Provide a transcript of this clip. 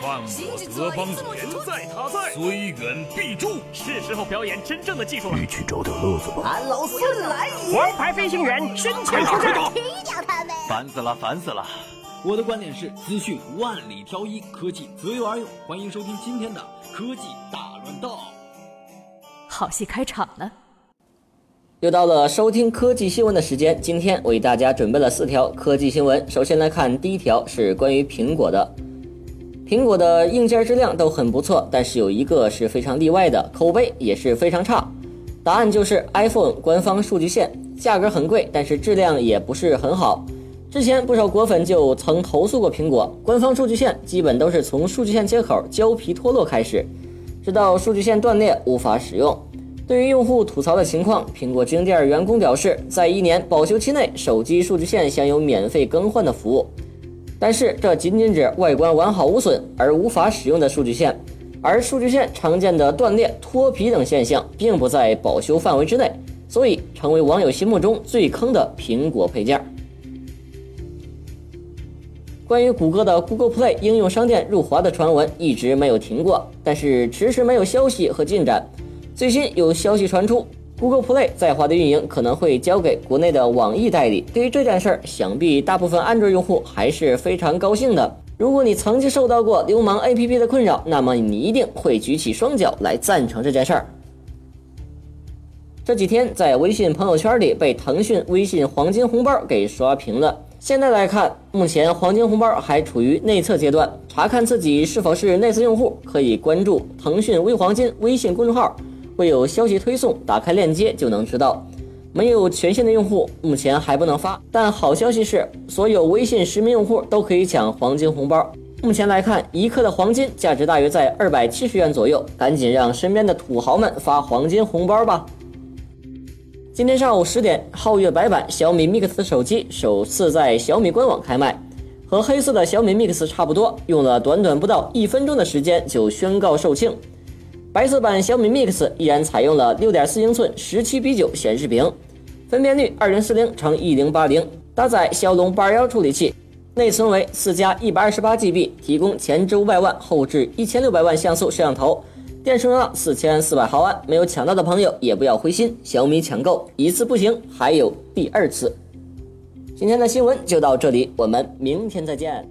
犯我德邦言在他在，虽远必诛。是时候表演真正的技术了。一起找点乐子吧。俺老孙来也！王牌飞行员身前出战，踢掉他们！烦死了，烦死了！我的观点是：资讯万里挑一，科技择优而用。欢迎收听今天的科技大乱斗。好戏开场了。又到了收听科技新闻的时间，今天为大家准备了四条科技新闻。首先来看第一条，是关于苹果的。苹果的硬件质量都很不错，但是有一个是非常例外的，口碑也是非常差。答案就是 iPhone 官方数据线，价格很贵，但是质量也不是很好。之前不少果粉就曾投诉过苹果，官方数据线基本都是从数据线接口胶皮脱落开始，直到数据线断裂无法使用。对于用户吐槽的情况，苹果直营店员工表示，在一年保修期内，手机数据线享有免费更换的服务。但是这仅仅指外观完好无损而无法使用的数据线，而数据线常见的断裂、脱皮等现象，并不在保修范围之内，所以成为网友心目中最坑的苹果配件。关于谷歌的 Google Play 应用商店入华的传闻一直没有停过，但是迟迟没有消息和进展。最新有消息传出，Google Play 在华的运营可能会交给国内的网易代理。对于这件事儿，想必大部分安卓用户还是非常高兴的。如果你曾经受到过流氓 APP 的困扰，那么你一定会举起双脚来赞成这件事儿。这几天在微信朋友圈里被腾讯微信黄金红包给刷屏了。现在来看，目前黄金红包还处于内测阶段，查看自己是否是内测用户，可以关注腾讯微黄金微信公众号。会有消息推送，打开链接就能知道。没有权限的用户目前还不能发，但好消息是，所有微信实名用户都可以抢黄金红包。目前来看，一克的黄金价值大约在二百七十元左右，赶紧让身边的土豪们发黄金红包吧。今天上午十点，皓月白版小米 Mix 手机首次在小米官网开卖，和黑色的小米 Mix 差不多，用了短短不到一分钟的时间就宣告售罄。白色版小米 Mix 依然采用了6.4英寸17比9显示屏，分辨率2040乘1080，搭载骁龙821处理器，内存为4加 128GB，提供前置500万、后置1600万像素摄像头，电池容量4400毫安。没有抢到的朋友也不要灰心，小米抢购一次不行，还有第二次。今天的新闻就到这里，我们明天再见。